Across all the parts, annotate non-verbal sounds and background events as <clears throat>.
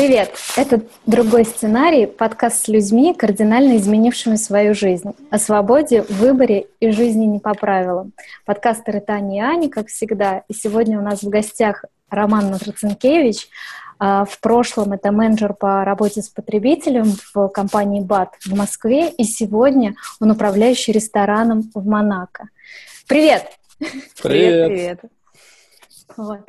Привет! Это «Другой сценарий» — подкаст с людьми, кардинально изменившими свою жизнь. О свободе, выборе и жизни не по правилам. Подкастеры Таня и Аня, как всегда. И сегодня у нас в гостях Роман Матроцинкевич. А, в прошлом это менеджер по работе с потребителем в компании БАТ в Москве. И сегодня он управляющий рестораном в Монако. Привет! Привет! Привет! Вот.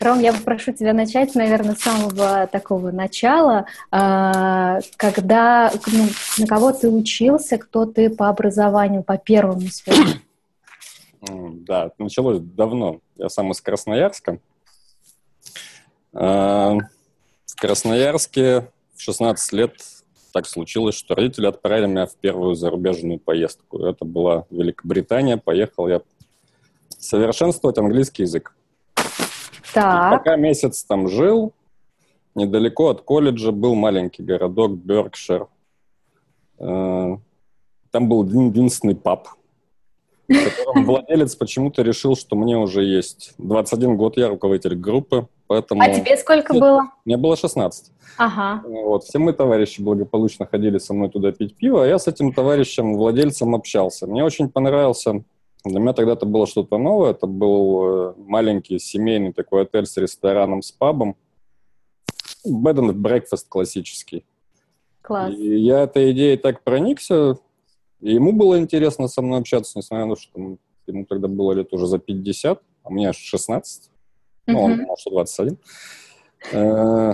Ром, я попрошу тебя начать, наверное, с самого такого начала, а, когда, ну, на кого ты учился, кто ты по образованию, по первому своему? Да, началось давно. Я сам из Красноярска. А, в Красноярске в 16 лет так случилось, что родители отправили меня в первую зарубежную поездку. Это была Великобритания. Поехал я совершенствовать английский язык. Так. И пока месяц там жил, недалеко от колледжа был маленький городок Беркшир. Э, там был единственный паб, <laughs> владелец почему-то решил, что мне уже есть 21 год, я руководитель группы, поэтому... А тебе сколько было? Мне было 16. Ага. Вот, все мы товарищи благополучно ходили со мной туда пить пиво, а я с этим товарищем, владельцем общался. Мне очень понравился для меня тогда это было что-то новое. Это был э, маленький семейный такой отель с рестораном, с пабом. Bed and breakfast классический. Класс. И я этой идеей так проникся. И ему было интересно со мной общаться, несмотря на то, что ему тогда было лет уже за 50, а мне 16. Ну, он думал, что 21. Э,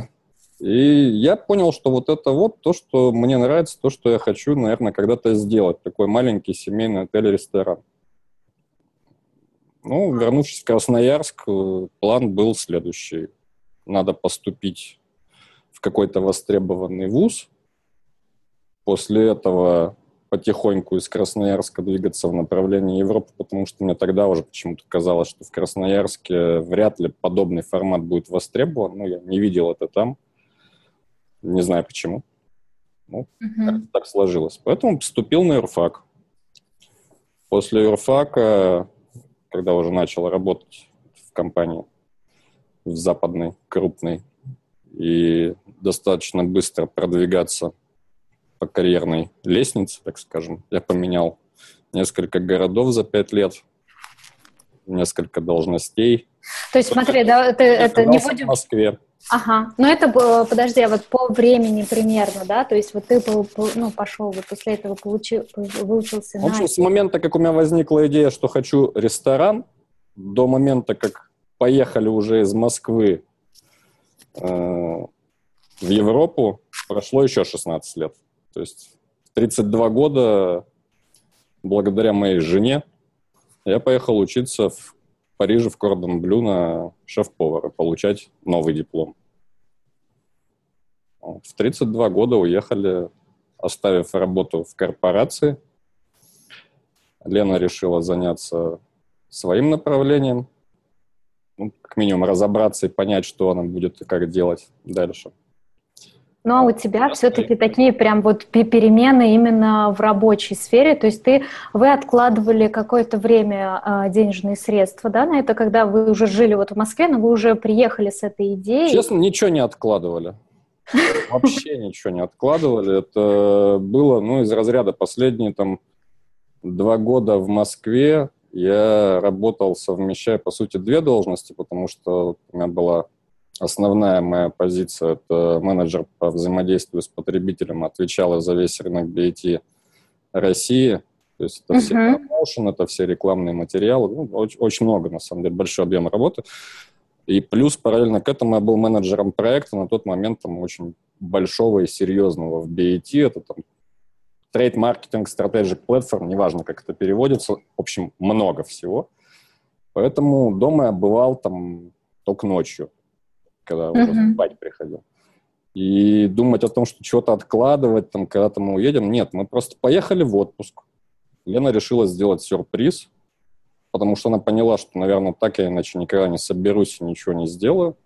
и я понял, что вот это вот то, что мне нравится, то, что я хочу, наверное, когда-то сделать. Такой маленький семейный отель-ресторан. Ну, вернувшись в Красноярск, э, план был следующий. Надо поступить в какой-то востребованный вуз. После этого потихоньку из Красноярска двигаться в направлении Европы, потому что мне тогда уже почему-то казалось, что в Красноярске вряд ли подобный формат будет востребован. Ну, я не видел это там. Не знаю почему. Ну, uh-huh. так сложилось. Поэтому поступил на юрфак. После юрфака когда уже начал работать в компании, в западной, крупной, и достаточно быстро продвигаться по карьерной лестнице, так скажем. Я поменял несколько городов за пять лет, несколько должностей. То есть, смотри, да, ты, это не будем... В Москве. Ага, но это, подожди, а вот по времени примерно, да, то есть вот ты ну, пошел, вот после этого получил, выучился В общем, на... с момента, как у меня возникла идея, что хочу ресторан, до момента, как поехали уже из Москвы э, в Европу, прошло еще 16 лет. То есть 32 года, благодаря моей жене, я поехал учиться в Париже, в Кордон Блю на шеф-повара, получать новый диплом. В 32 года уехали, оставив работу в корпорации. Лена решила заняться своим направлением, ну, как минимум разобраться и понять, что она будет и как делать дальше. Ну а у тебя все-таки такие прям вот перемены именно в рабочей сфере, то есть ты, вы откладывали какое-то время э, денежные средства, да, на это, когда вы уже жили вот в Москве, но вы уже приехали с этой идеей? Честно, ничего не откладывали. <laughs> Вообще ничего не откладывали. Это было, ну, из разряда последние там два года в Москве я работал, совмещая, по сути, две должности, потому что у меня была основная моя позиция, это менеджер по взаимодействию с потребителем, отвечала за весь рынок BT России. То есть это uh-huh. все промоушен, это все рекламные материалы, ну, очень, очень много, на самом деле, большой объем работы. И плюс параллельно к этому я был менеджером проекта на тот момент там очень большого и серьезного в BAT. Это там трейд маркетинг, strategic platform, неважно, как это переводится. В общем, много всего. Поэтому дома я бывал там только ночью, когда uh-huh. уже спать приходил. И думать о том, что что-то откладывать, там, когда-то мы уедем, нет, мы просто поехали в отпуск. Лена решила сделать сюрприз – потому что она поняла, что, наверное, так я иначе никогда не соберусь и ничего не сделаю,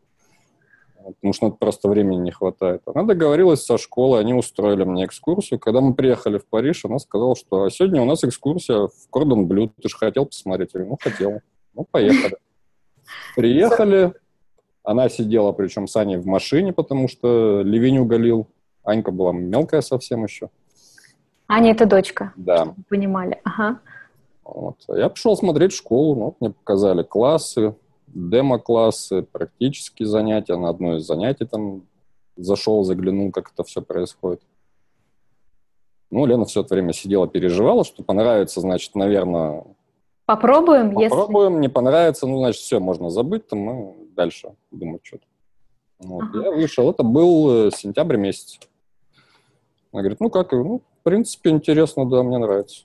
потому что просто времени не хватает. Она договорилась со школой, они устроили мне экскурсию. Когда мы приехали в Париж, она сказала, что а сегодня у нас экскурсия в Кордон Блю, ты же хотел посмотреть? Я говорю, ну, хотел. Ну, поехали. <laughs> Приехали, Она сидела, причем с Аней в машине, потому что ливень уголил. Анька была мелкая совсем еще. Аня это дочка. Да. понимали. Ага. Вот. Я пошел смотреть школу, ну, мне показали классы, демо-классы, практические занятия. На одно из занятий там зашел, заглянул, как это все происходит. Ну, Лена все это время сидела, переживала, что понравится, значит, наверное... Попробуем, Попробуем, если... не понравится, ну, значит, все, можно забыть, там, мы дальше думать что-то. Вот. Ага. Я вышел, это был э, сентябрь месяц. Она говорит, ну как, ну, в принципе, интересно, да, мне нравится.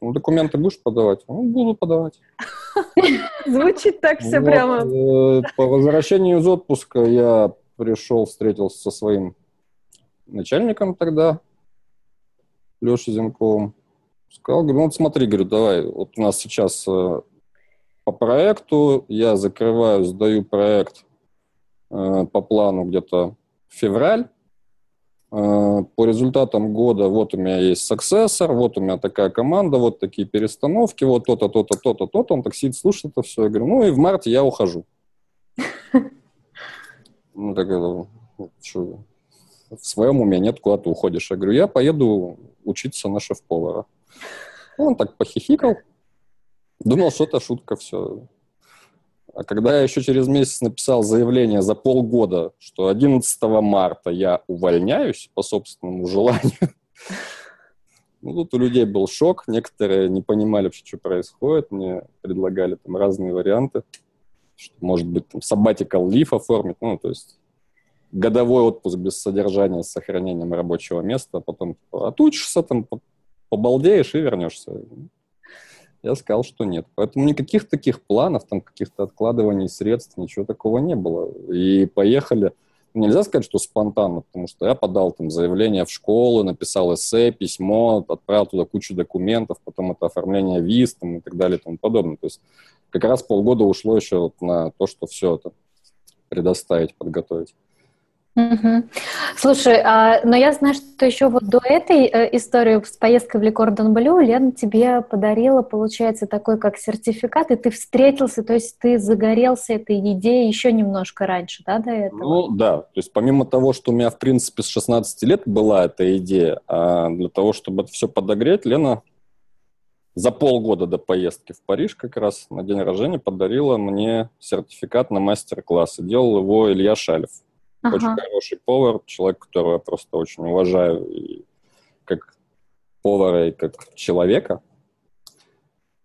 Ну, документы будешь подавать? Ну, буду подавать. <laughs> Звучит так все прямо. Э, по возвращению из отпуска я пришел, встретился со своим начальником тогда, Лешей Зенковым. Сказал, говорю, ну вот смотри, говорю, давай, вот у нас сейчас э, по проекту, я закрываю, сдаю проект э, по плану где-то февраль, Э, по результатам года вот у меня есть саксессор, вот у меня такая команда, вот такие перестановки, вот то-то, то-то, то-то, то-то. Он так сидит, слушает это все. Я говорю, ну и в марте я ухожу. <laughs> Ну, так это, что, в своем уме нет, куда ты уходишь. Я говорю, я поеду учиться на шеф-повара. Он так похихикал. Думал, что это шутка, все. А когда я еще через месяц написал заявление за полгода, что 11 марта я увольняюсь по собственному желанию, <laughs> ну, тут у людей был шок, некоторые не понимали вообще, что происходит, мне предлагали там разные варианты, что, может быть, там, sabbatical leave оформить, ну, то есть годовой отпуск без содержания с сохранением рабочего места, а потом типа, отучишься, там, побалдеешь и вернешься. Я сказал, что нет. Поэтому никаких таких планов, там каких-то откладываний средств, ничего такого не было. И поехали. Нельзя сказать, что спонтанно, потому что я подал там заявление в школу, написал эссе, письмо, отправил туда кучу документов, потом это оформление виз там, и так далее и тому подобное. То есть как раз полгода ушло еще вот на то, что все это предоставить, подготовить. Угу. Слушай, а, но я знаю, что еще вот до этой э, истории с поездкой в Лекордон Блю Лена тебе подарила, получается, такой как сертификат, и ты встретился, то есть ты загорелся этой идеей еще немножко раньше, да, до этого? Ну, да. То есть помимо того, что у меня, в принципе, с 16 лет была эта идея, а для того, чтобы это все подогреть, Лена за полгода до поездки в Париж как раз на день рождения подарила мне сертификат на мастер-класс. И делал его Илья Шалев. Ага. Очень хороший повар, человек, которого я просто очень уважаю и как повара, и как человека.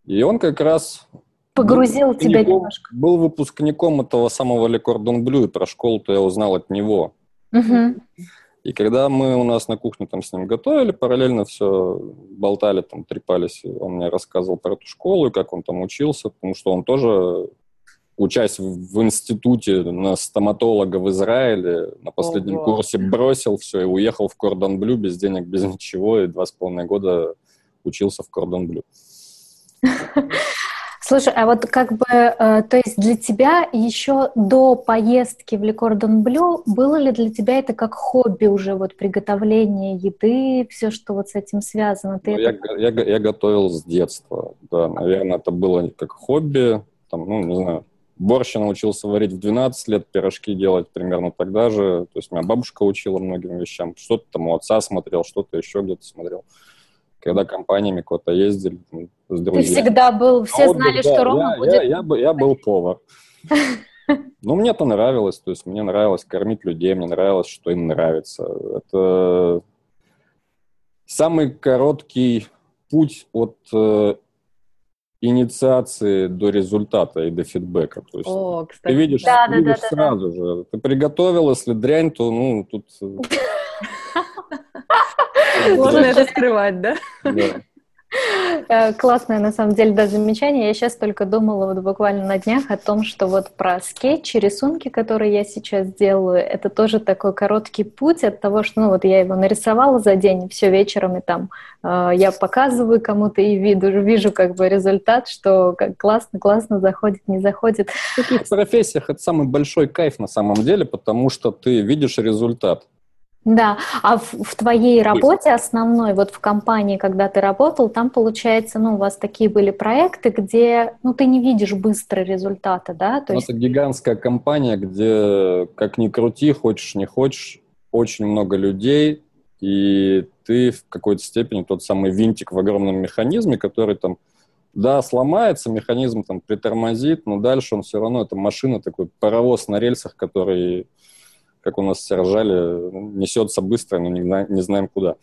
И он как раз погрузил был тебя немножко. Был выпускником этого самого Le Cordon Bleu, и про школу-то я узнал от него. Угу. И когда мы у нас на кухне там с ним готовили, параллельно все болтали, там трепались, он мне рассказывал про эту школу и как он там учился, потому что он тоже учась в институте на стоматолога в Израиле, на последнем Ого. курсе бросил все и уехал в Кордон Блю без денег, без ничего, и два с половиной года учился в Кордон Блю. <laughs> Слушай, а вот как бы, э, то есть для тебя еще до поездки в Лекордон Блю было ли для тебя это как хобби уже, вот приготовление еды, все, что вот с этим связано? Ты ну, это... я, я, я готовил с детства, да, наверное, это было как хобби, там, ну, не знаю, Борщ я научился варить в 12 лет, пирожки делать примерно тогда же. То есть меня бабушка учила многим вещам. Что-то там у отца смотрел, что-то еще где-то смотрел. Когда компаниями куда-то ездили там, с друзьями. Ты всегда был, все а знали, вот, да, что Рома я, будет... Я, я, я, я был повар. <laughs> Ну, мне это нравилось, то есть мне нравилось кормить людей, мне нравилось, что им нравится. Это самый короткий путь от э, инициации до результата и до фидбэка. То есть О, кстати. Ты видишь, да, ты да, видишь да, сразу да. же. Ты приготовил, если дрянь, то ну тут... Можно это скрывать, да? Э, классное, на самом деле, да, замечание. Я сейчас только думала вот буквально на днях о том, что вот про скетчи, рисунки, которые я сейчас делаю, это тоже такой короткий путь от того, что, ну, вот я его нарисовала за день, все вечером, и там э, я показываю кому-то и виду, вижу как бы результат, что как классно, классно заходит, не заходит. В таких профессиях это самый большой кайф на самом деле, потому что ты видишь результат. Да, а в, в твоей работе основной, вот в компании, когда ты работал, там, получается, ну, у вас такие были проекты, где, ну, ты не видишь быстро результата, да? То ну, есть... Это гигантская компания, где, как ни крути, хочешь, не хочешь, очень много людей, и ты в какой-то степени тот самый винтик в огромном механизме, который там, да, сломается, механизм там притормозит, но дальше он все равно, это машина, такой паровоз на рельсах, который как у нас все ржали, несется быстро, но не, не знаем куда.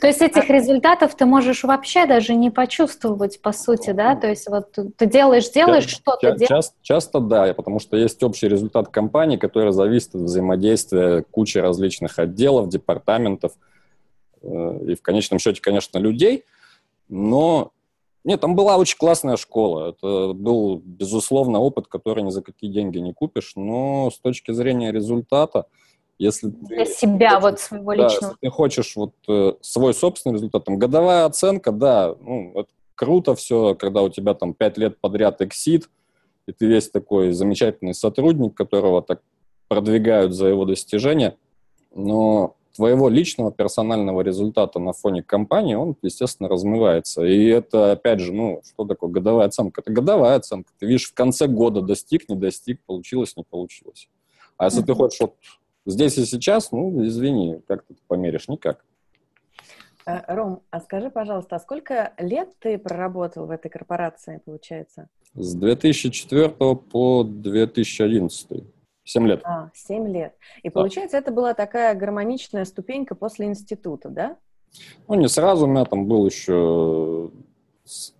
То есть этих результатов ты можешь вообще даже не почувствовать, по сути, да? То есть вот ты делаешь, делаешь что-то. Часто, часто да, потому что есть общий результат компании, который зависит от взаимодействия кучи различных отделов, департаментов э, и в конечном счете, конечно, людей, но нет, там была очень классная школа. Это был, безусловно, опыт, который ни за какие деньги не купишь. Но с точки зрения результата, если Для ты себя, хочешь, вот своего да, личного. Если ты хочешь вот э, свой собственный результат, там, годовая оценка, да, ну, это круто все, когда у тебя там пять лет подряд эксид, и ты весь такой замечательный сотрудник, которого так продвигают за его достижения, но твоего личного персонального результата на фоне компании, он, естественно, размывается. И это, опять же, ну, что такое годовая оценка? Это годовая оценка. Ты видишь в конце года достиг, не достиг, получилось, не получилось. А если mm-hmm. ты хочешь вот здесь и сейчас, ну, извини, как ты померишь? Никак. Э, Ром, а скажи, пожалуйста, а сколько лет ты проработал в этой корпорации, получается? С 2004 по 2011. Семь лет. А, семь лет. И да. получается, это была такая гармоничная ступенька после института, да? Ну, не сразу. У меня там был еще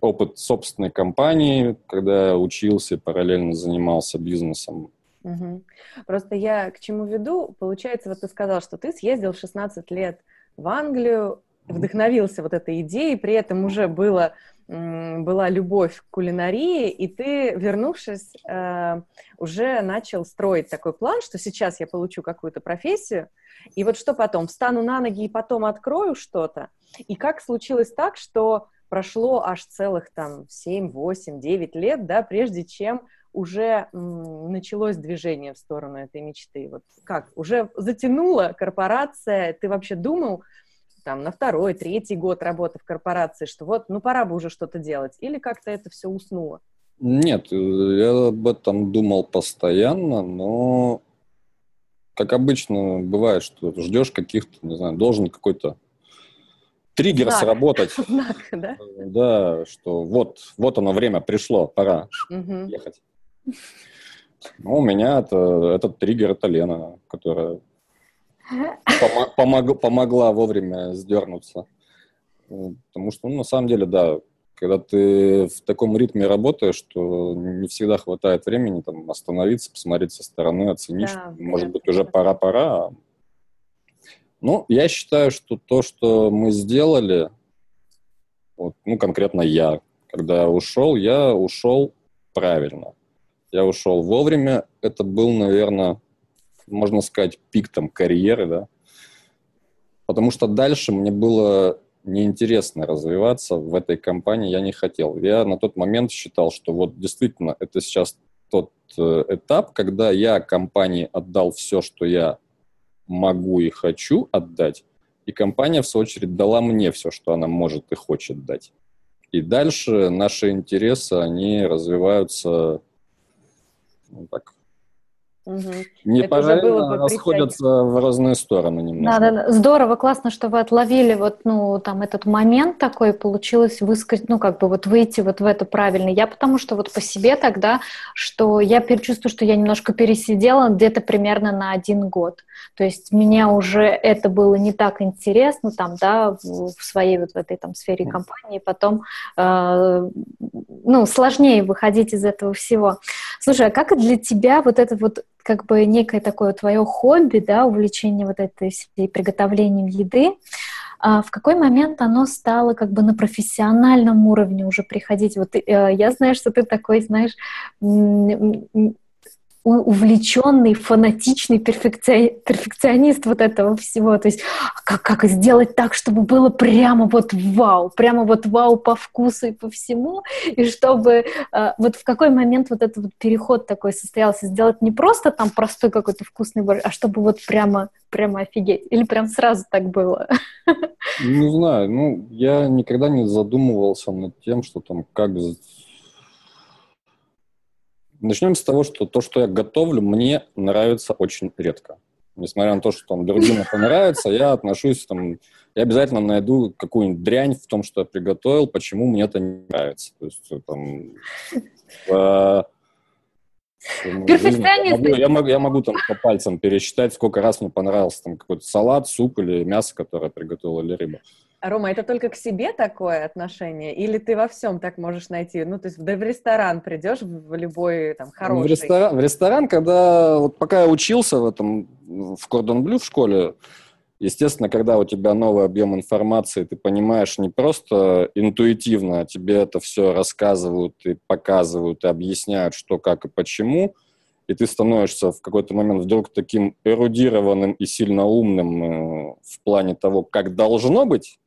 опыт собственной компании, когда я учился и параллельно занимался бизнесом. Угу. Просто я к чему веду? Получается, вот ты сказал, что ты съездил 16 лет в Англию, вдохновился вот этой идеей, при этом уже было была любовь к кулинарии, и ты, вернувшись, э, уже начал строить такой план, что сейчас я получу какую-то профессию, и вот что потом, встану на ноги и потом открою что-то. И как случилось так, что прошло аж целых там 7, 8, 9 лет, да, прежде чем уже началось движение в сторону этой мечты. Вот как? Уже затянула корпорация, ты вообще думал, там, на второй, третий год работы в корпорации, что вот, ну, пора бы уже что-то делать? Или как-то это все уснуло? Нет, я об этом думал постоянно, но, как обычно бывает, что ждешь каких-то, не знаю, должен какой-то триггер Знак. сработать. <laughs> Знак, да? Да, что вот, вот оно время пришло, пора угу. ехать. Ну, у меня это, этот триггер, это Лена, которая помог, помогла вовремя сдернуться. Потому что, ну, на самом деле, да, когда ты в таком ритме работаешь, что не всегда хватает времени там остановиться, посмотреть со стороны, оценить, да, может быть, уже пора-пора. Ну, я считаю, что то, что мы сделали, вот, ну, конкретно я, когда ушел, я ушел правильно. Я ушел вовремя. Это был, наверное, можно сказать, пик там карьеры, да, потому что дальше мне было неинтересно развиваться в этой компании, я не хотел. Я на тот момент считал, что вот действительно это сейчас тот э, этап, когда я компании отдал все, что я могу и хочу отдать, и компания, в свою очередь, дала мне все, что она может и хочет дать. И дальше наши интересы, они развиваются ну, так, Угу. Не параллельно расходятся в разные стороны немножко. Да, да, здорово, классно, что вы отловили вот, ну, там, этот момент такой, получилось высказать, ну, как бы вот выйти вот в это правильно. Я потому что вот по себе тогда, что я чувствую, что я немножко пересидела где-то примерно на один год. То есть мне уже это было не так интересно там, да, в, в своей вот в этой там сфере компании, потом, э, ну, сложнее выходить из этого всего. Слушай, а как для тебя вот это вот как бы некое такое твое хобби, да, увлечение вот этой приготовлением еды, а в какой момент оно стало как бы на профессиональном уровне уже приходить? Вот э, я знаю, что ты такой, знаешь, увлеченный, фанатичный перфекционист вот этого всего. То есть как, как сделать так, чтобы было прямо вот вау, прямо вот вау по вкусу и по всему, и чтобы э, вот в какой момент вот этот вот переход такой состоялся, сделать не просто там простой какой-то вкусный борщ, а чтобы вот прямо, прямо офигеть. Или прям сразу так было? Не знаю, ну, я никогда не задумывался над тем, что там как Начнем с того, что то, что я готовлю, мне нравится очень редко. Несмотря на то, что там другим это нравится, я отношусь там, я обязательно найду какую-нибудь дрянь в том, что я приготовил, почему мне это не нравится. То есть там э, Перфекционист. Я, я, могу, я могу там по пальцам пересчитать, сколько раз мне понравился там какой-то салат, суп или мясо, которое приготовил, или рыба. Рома, это только к себе такое отношение? Или ты во всем так можешь найти? Ну, то есть да в ресторан придешь, в любой там хороший... В ресторан, в ресторан когда... Вот пока я учился в этом, в Кордон Блю в школе, естественно, когда у тебя новый объем информации, ты понимаешь не просто интуитивно, а тебе это все рассказывают и показывают, и объясняют, что, как и почему, и ты становишься в какой-то момент вдруг таким эрудированным и сильно умным э, в плане того, как должно быть,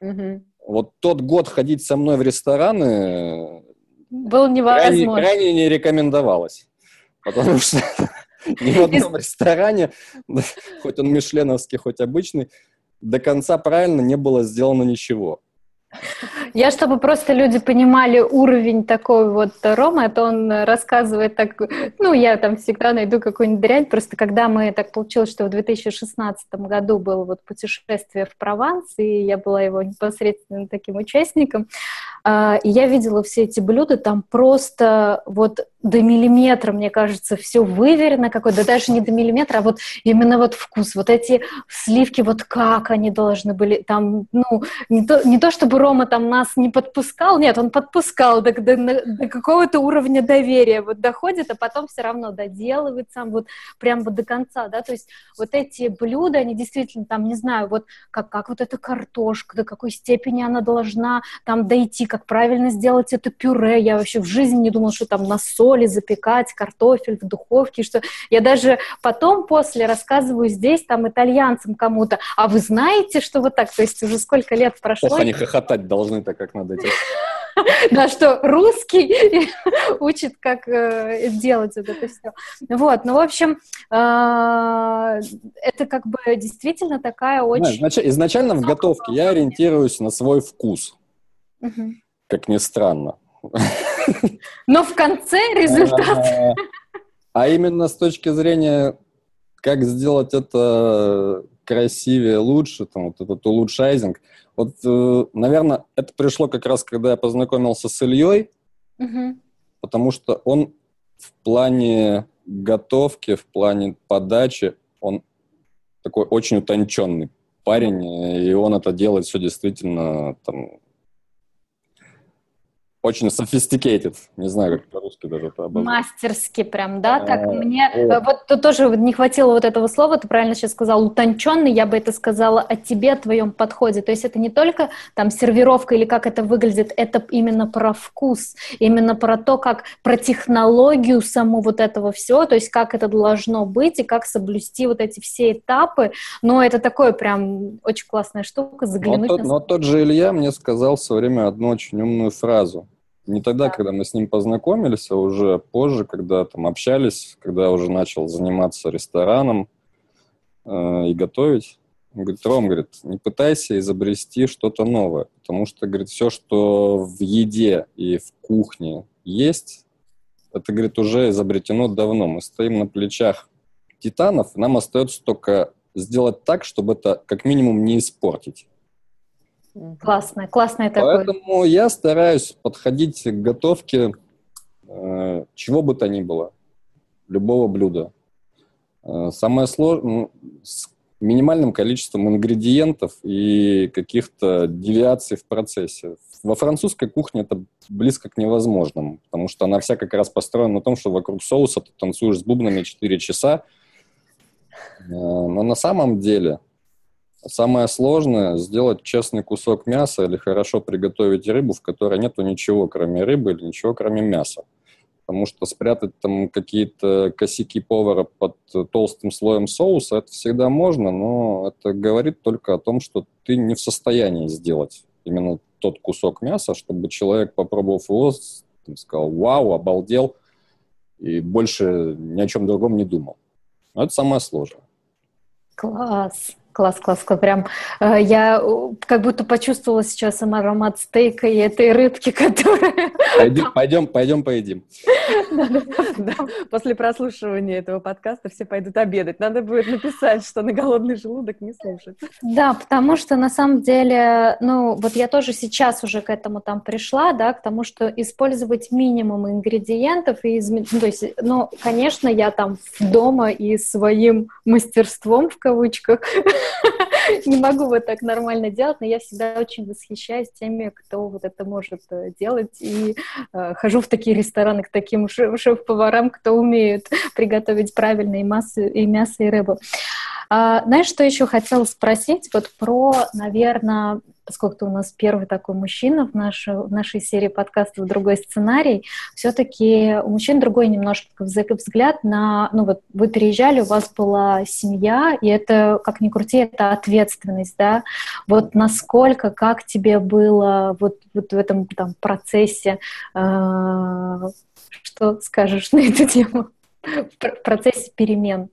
Угу. Вот тот год ходить со мной в рестораны был невозможно. Крайне, крайне не рекомендовалось. Потому <laughs> что ни в одном ресторане, <laughs> хоть он мишленовский, хоть обычный, до конца правильно не было сделано ничего. Я, чтобы просто люди понимали уровень такой вот Рома, это он рассказывает так, ну, я там всегда найду какую-нибудь дрянь, просто когда мы, так получилось, что в 2016 году было вот путешествие в Прованс, и я была его непосредственно таким участником, и я видела все эти блюда, там просто вот до миллиметра, мне кажется, все выверено какое да даже не до миллиметра, а вот именно вот вкус, вот эти сливки, вот как они должны были, там, ну, не то, не то чтобы Рома там нас не подпускал, нет, он подпускал до, до, до какого-то уровня доверия, вот доходит, а потом все равно доделывает сам, вот прям вот до конца, да, то есть вот эти блюда, они действительно там, не знаю, вот как, как вот эта картошка, до какой степени она должна там дойти, как правильно сделать это пюре, я вообще в жизни не думала, что там на соли запекать картофель в духовке, что я даже потом после рассказываю здесь там итальянцам кому-то, а вы знаете, что вот так, то есть уже сколько лет прошло. Ох, они хохотать должны так, как надо делать. Да, что русский <laughs> учит, как э, делать вот это все. Вот, ну, в общем, э, это как бы действительно такая очень... Изначально в готовке я ориентируюсь на свой вкус, как ни странно. Но в конце результат... А именно с точки зрения, как сделать это красивее, лучше, там, вот этот улучшайзинг. Вот, э, наверное, это пришло как раз, когда я познакомился с Ильей, угу. потому что он в плане готовки, в плане подачи, он такой очень утонченный парень, и он это делает все действительно там, очень sophisticated. Не знаю, как по-русски даже это обозвать. Мастерски прям, да? Так а, мне... Э, вот тут тоже не хватило вот этого слова, ты правильно сейчас сказал, утонченный, я бы это сказала о тебе, о твоем подходе. То есть это не только там сервировка или как это выглядит, это именно про вкус, именно про то, как, про технологию саму вот этого всего, то есть как это должно быть и как соблюсти вот эти все этапы. Но это такое прям очень классная штука, заглянуть но тот, на... Но тот же Илья мне сказал в свое время одну очень умную фразу. Не тогда, да. когда мы с ним познакомились, а уже позже, когда там общались, когда я уже начал заниматься рестораном э, и готовить. Он говорит, Ром, говорит, не пытайся изобрести что-то новое, потому что, говорит, все, что в еде и в кухне есть, это, говорит, уже изобретено давно. Мы стоим на плечах титанов, нам остается только сделать так, чтобы это как минимум не испортить. Классно, классное такое. Поэтому я стараюсь подходить к готовке э, чего бы то ни было, любого блюда. Э, самое сложное, ну, с минимальным количеством ингредиентов и каких-то девиаций в процессе. Во французской кухне это близко к невозможному, потому что она вся как раз построена на том, что вокруг соуса ты танцуешь с бубнами 4 часа. Э, но на самом деле Самое сложное – сделать честный кусок мяса или хорошо приготовить рыбу, в которой нету ничего, кроме рыбы или ничего, кроме мяса. потому что спрятать там какие-то косяки повара под толстым слоем соуса, это всегда можно, но это говорит только о том, что ты не в состоянии сделать именно тот кусок мяса, чтобы человек, попробовав его, там, сказал, вау, обалдел, и больше ни о чем другом не думал. Но это самое сложное. Класс. Класс, класс, класс. Прям э, я как будто почувствовала сейчас сам аромат стейка и этой рыбки, <laughs> которая... Пойдем, пойдем, пойдем поедим. После прослушивания этого подкаста все пойдут обедать. Надо будет написать, что на голодный желудок не слушать. Да, потому что на самом деле, ну, вот я тоже сейчас уже к этому там пришла, да, к тому, что использовать минимум ингредиентов и изменить, ну, то есть, ну, конечно, я там дома и своим мастерством в кавычках <laughs> не могу вот так нормально делать, но я всегда очень восхищаюсь теми, кто вот это может э, делать, и э, хожу в такие рестораны к таким шеф-поварам, кто умеет приготовить правильно и, массу, и мясо, и рыбу. А, знаешь, что еще хотела спросить? Вот про, наверное, сколько-то у нас первый такой мужчина в, нашей в нашей серии подкастов «Другой сценарий», все-таки у мужчин другой немножко взгляд на... Ну вот вы переезжали, у вас была семья, и это, как ни крути, это ответственность, да? Вот насколько, как тебе было вот, вот в этом там, процессе, э, что скажешь на эту тему, <laughs> в процессе перемен?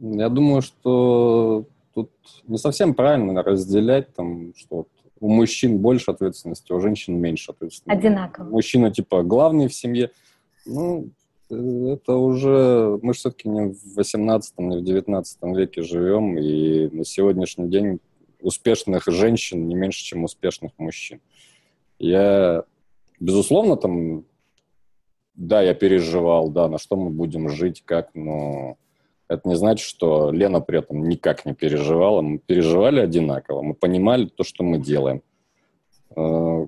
Я думаю, что тут не совсем правильно разделять, там, что вот у мужчин больше ответственности, у женщин меньше ответственности. Одинаково. Мужчина, типа, главный в семье. Ну, это уже... Мы все-таки не в 18 не в 19 веке живем, и на сегодняшний день успешных женщин не меньше, чем успешных мужчин. Я, безусловно, там, да, я переживал, да, на что мы будем жить, как, но это не значит, что Лена при этом никак не переживала. Мы переживали одинаково, мы понимали то, что мы делаем. Э,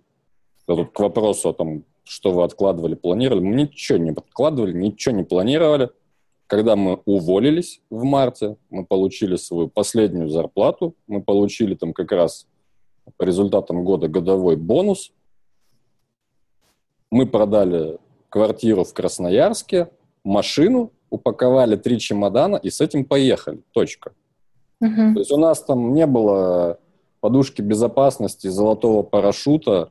тут к вопросу о том, что вы откладывали, планировали. Мы ничего не откладывали, ничего не планировали. Когда мы уволились в марте, мы получили свою последнюю зарплату, мы получили там как раз по результатам года годовой бонус. Мы продали квартиру в Красноярске, машину, упаковали три чемодана и с этим поехали. Точка. Угу. То есть у нас там не было подушки безопасности, золотого парашюта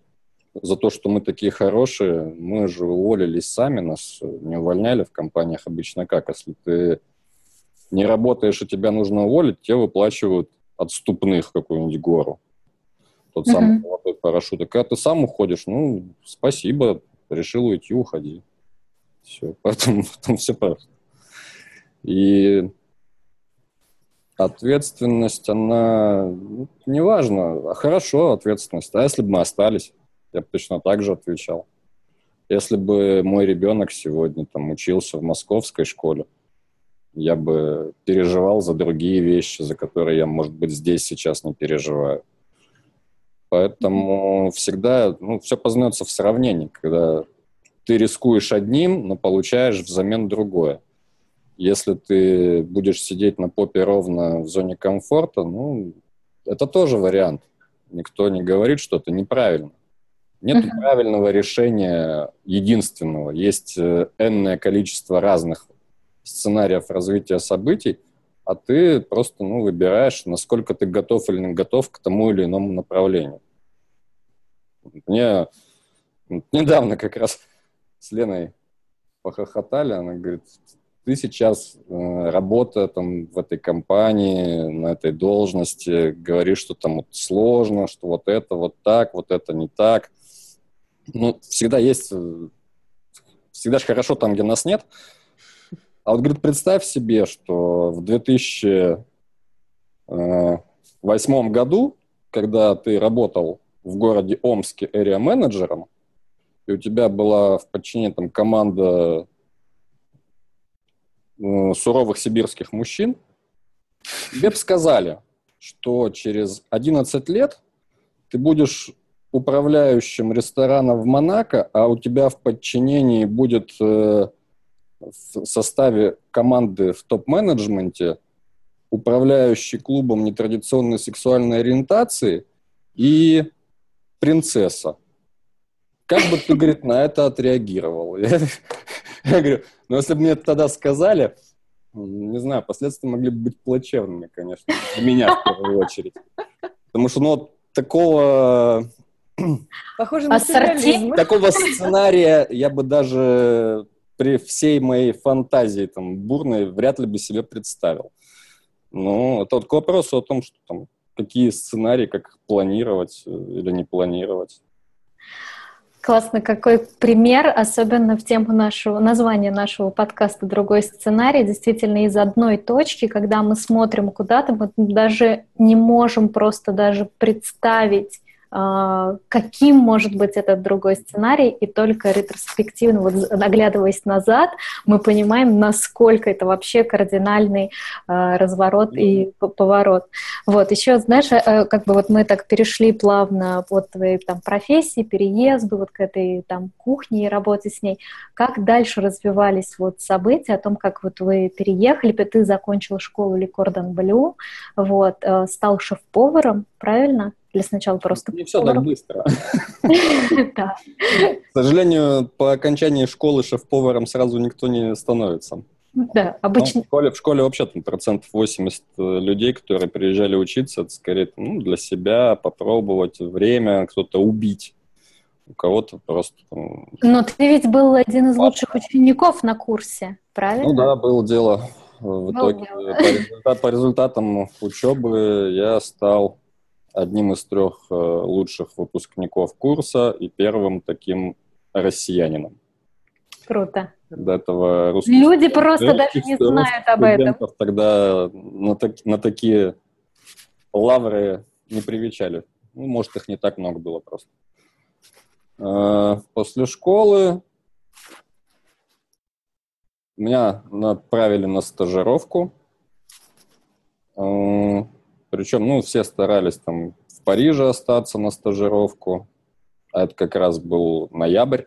за то, что мы такие хорошие. Мы же уволились сами, нас не увольняли в компаниях обычно как. Если ты не работаешь и тебя нужно уволить, тебе выплачивают отступных какую-нибудь гору. Тот uh самый золотой парашют. А когда ты сам уходишь, ну, спасибо, решил уйти, уходи. Все, <laughs> поэтому там все просто. И ответственность, она ну, не важно, а хорошо ответственность. А если бы мы остались, я бы точно так же отвечал. Если бы мой ребенок сегодня там учился в московской школе, я бы переживал за другие вещи, за которые я, может быть, здесь сейчас не переживаю. Поэтому всегда, ну, все познается в сравнении, когда ты рискуешь одним, но получаешь взамен другое. Если ты будешь сидеть на попе ровно в зоне комфорта, ну, это тоже вариант. Никто не говорит, что это неправильно. Нет uh-huh. правильного решения единственного. Есть э, энное количество разных сценариев развития событий, а ты просто ну, выбираешь, насколько ты готов или не готов к тому или иному направлению. Мне недавно как раз с Леной похохотали, она говорит, ты сейчас, э, работая там в этой компании, на этой должности, говоришь, что там вот сложно, что вот это вот так, вот это не так. Ну, всегда есть, э, всегда же хорошо там, где нас нет. А вот, говорит, представь себе, что в 2008 э, году, когда ты работал в городе Омске area-менеджером, и у тебя была в подчинении там команда суровых сибирских мужчин, тебе бы сказали, что через 11 лет ты будешь управляющим ресторана в Монако, а у тебя в подчинении будет э, в составе команды в топ-менеджменте управляющий клубом нетрадиционной сексуальной ориентации и принцесса. как бы ты, говорит, на это отреагировал? <laughs> Я, говорю, ну, если бы мне это тогда сказали, не знаю, последствия могли бы быть плачевными, конечно, для меня в первую очередь. Потому что, ну, такого... <clears throat> Похоже на Ассорти... Такого сценария я бы даже при всей моей фантазии там бурной вряд ли бы себе представил. Ну, это вот к вопросу о том, что там какие сценарии, как планировать э, или не планировать. Классно, какой пример, особенно в тему нашего названия нашего подкаста «Другой сценарий». Действительно, из одной точки, когда мы смотрим куда-то, мы даже не можем просто даже представить, каким может быть этот другой сценарий, и только ретроспективно, вот оглядываясь назад, мы понимаем, насколько это вообще кардинальный а, разворот и поворот. Вот, еще, знаешь, э, как бы вот мы так перешли плавно от твоей там профессии, переезду, вот к этой там кухне и работе с ней. Как дальше развивались вот события о том, как вот вы переехали, ты закончила школу Ли Кордон Блю, вот, э, стал шеф-поваром, правильно? Или сначала просто... Не все так быстро. <laughs> К сожалению, по окончании школы шеф-поваром сразу никто не становится. Да, обычно. в, школе, в школе вообще там процентов 80 э, людей, которые приезжали учиться, это скорее ну, для себя попробовать время, кто-то убить. У кого-то просто... Там, Но ты ведь был один из лучших учеников на курсе, правильно? Ну да, было дело. В итоге по, результат, по результатам учебы я стал одним из трех э, лучших выпускников курса и первым таким россиянином. Круто. До этого русских Люди просто даже не знают об этом. Тогда на, так, на такие лавры не привечали. Ну, может, их не так много было просто. Э, после школы меня направили на стажировку. Причем, ну, все старались там в Париже остаться на стажировку. А это как раз был ноябрь.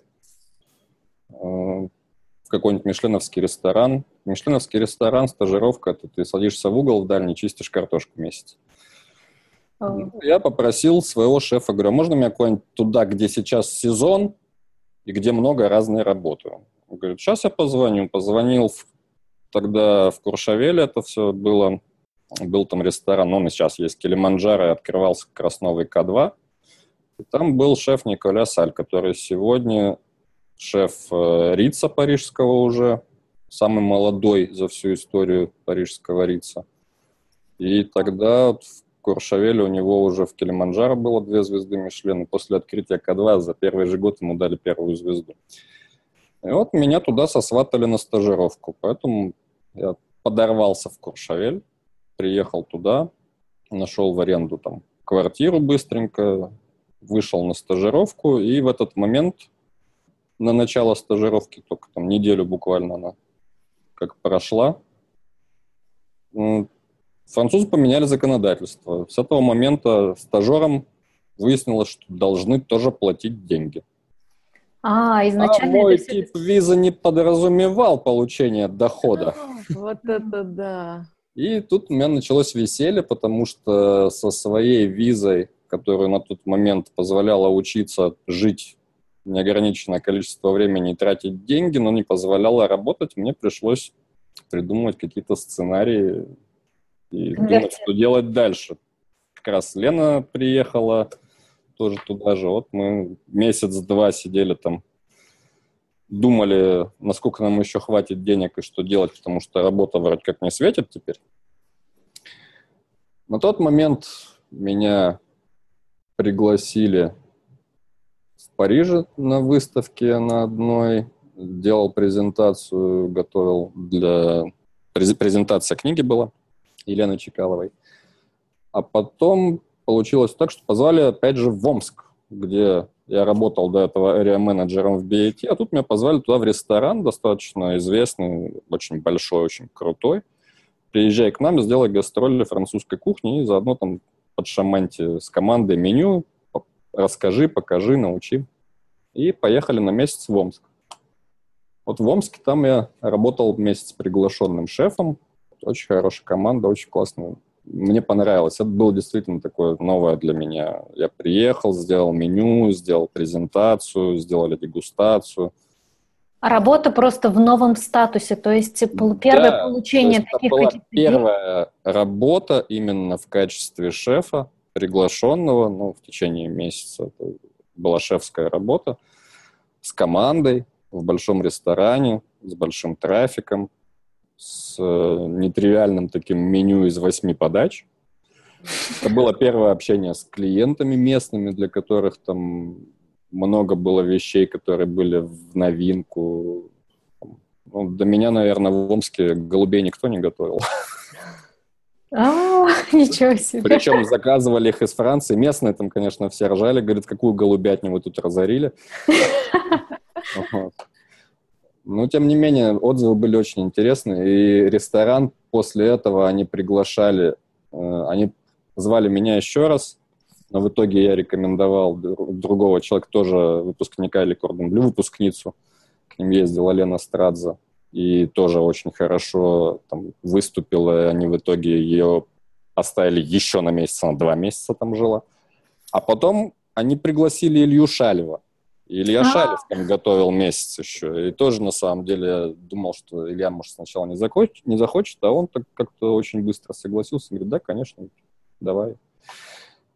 Э, в какой-нибудь мишленовский ресторан. Мишленовский ресторан, стажировка, это ты садишься в угол в дальний, чистишь картошку месяц. Oh. Я попросил своего шефа, говорю, «А можно меня куда-нибудь туда, где сейчас сезон и где много разной работы? Он говорит, сейчас я позвоню. Позвонил в, тогда в Куршавеле, это все было был там ресторан, он и сейчас есть Килиманджаро, и открывался как раз новый К2. И там был шеф Николя Саль, который сегодня шеф э, Рица парижского уже, самый молодой за всю историю парижского Рица. И тогда вот в Куршавеле у него уже в Килиманджаро было две звезды Мишлен, и после открытия К2 за первый же год ему дали первую звезду. И вот меня туда сосватали на стажировку, поэтому я подорвался в Куршавель, приехал туда, нашел в аренду там квартиру быстренько, вышел на стажировку, и в этот момент на начало стажировки, только там неделю буквально она как прошла, французы поменяли законодательство. С этого момента стажерам выяснилось, что должны тоже платить деньги. А, изначально... А мой тип виза не подразумевал получение дохода. Вот это да. И тут у меня началось веселье, потому что со своей визой, которая на тот момент позволяла учиться жить неограниченное количество времени и тратить деньги, но не позволяла работать, мне пришлось придумывать какие-то сценарии и думать, что делать дальше. Как раз Лена приехала тоже туда же. Вот мы месяц-два сидели там, думали, насколько нам еще хватит денег и что делать, потому что работа вроде как не светит теперь. На тот момент меня пригласили в Париже на выставке на одной, делал презентацию, готовил для... Презентация книги была Елены Чекаловой. А потом получилось так, что позвали опять же в Омск, где я работал до этого area-менеджером в BAT, а тут меня позвали туда в ресторан, достаточно известный, очень большой, очень крутой. Приезжай к нам, сделай гастроли французской кухни и заодно там подшаманьте с командой меню, расскажи, покажи, научи. И поехали на месяц в Омск. Вот в Омске там я работал месяц приглашенным шефом. Очень хорошая команда, очень классные мне понравилось. Это было действительно такое новое для меня. Я приехал, сделал меню, сделал презентацию, сделали дегустацию. А работа просто в новом статусе, то есть первое да, получение то есть таких это была первая работа именно в качестве шефа, приглашенного, ну, в течение месяца. Это была шефская работа с командой в большом ресторане, с большим трафиком, с э, нетривиальным таким меню из восьми подач. Это было первое общение с клиентами местными, для которых там много было вещей, которые были в новинку. Ну, до меня, наверное, в Омске голубей никто не готовил. А, ничего себе. Причем заказывали их из Франции. Местные там, конечно, все ржали. Говорят, какую голубятню вы тут разорили. <laughs> Но, тем не менее, отзывы были очень интересные. И ресторан после этого они приглашали, э, они звали меня еще раз, но в итоге я рекомендовал другого человека, тоже выпускника или Блю, выпускницу. К ним ездила Лена Страдза. И тоже очень хорошо там, выступила. И они в итоге ее оставили еще на месяц, она два месяца там жила. А потом они пригласили Илью Шалева. Илья а Шалев там готовил месяц еще. И тоже, на самом деле, думал, что Илья, может, сначала не захочет, не захочет а он так как-то очень быстро согласился. Говорит, да, конечно, давай.